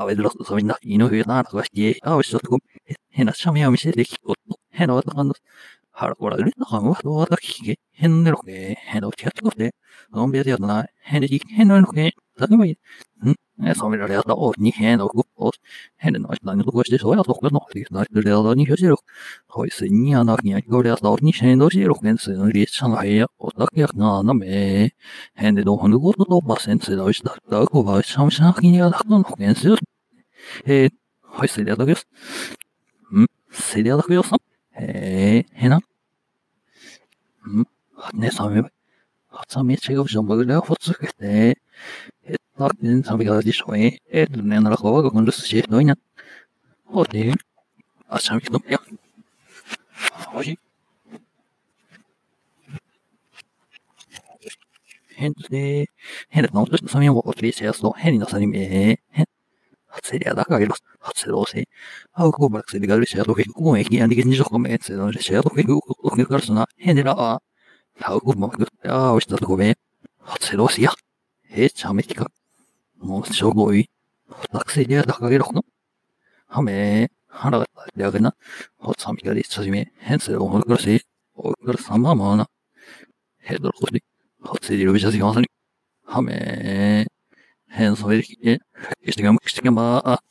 a vedlos dominó y no vio nada más que a ver sus gomis en la chami a mi se le quitó en la otra mano har ora de no han was toda que en el que en el chat de un video de la en el en el que sabe muy eso me lo le da o ni en el grupos en el no está en el grupo de soya to no de no de la ni yo hoy se ni ana ni yo le da ni en el yo en se no le chan la ya o da que no no me en el no han grupo no pasen se lo está da ko va cham cham ni da no en se えー、はい、それではだけです。んそれではだけです。えー、へな。んはねさめばい。はさみちがうじょんばぐらほつけて。えっとくんさびがでしょえ。えっとね、ならかわがくんるすし、どいな。ほて。あしゃみのや。ほい。変で、変で、なおとしのさみをおつりしやすと、変になさりめ。すな。へでらあ。あうこばくあおしたとこめ。発動しや。へちゃめきか。もうしょごい。たくせでやだかげろこの。はめ。はらがたであげな。ほつはみがでちゃじめ。へんせおほからし。おからさままな。へどろこし。発生でるびしゃしまさに。はめ。変装して、してがむしてがまあ、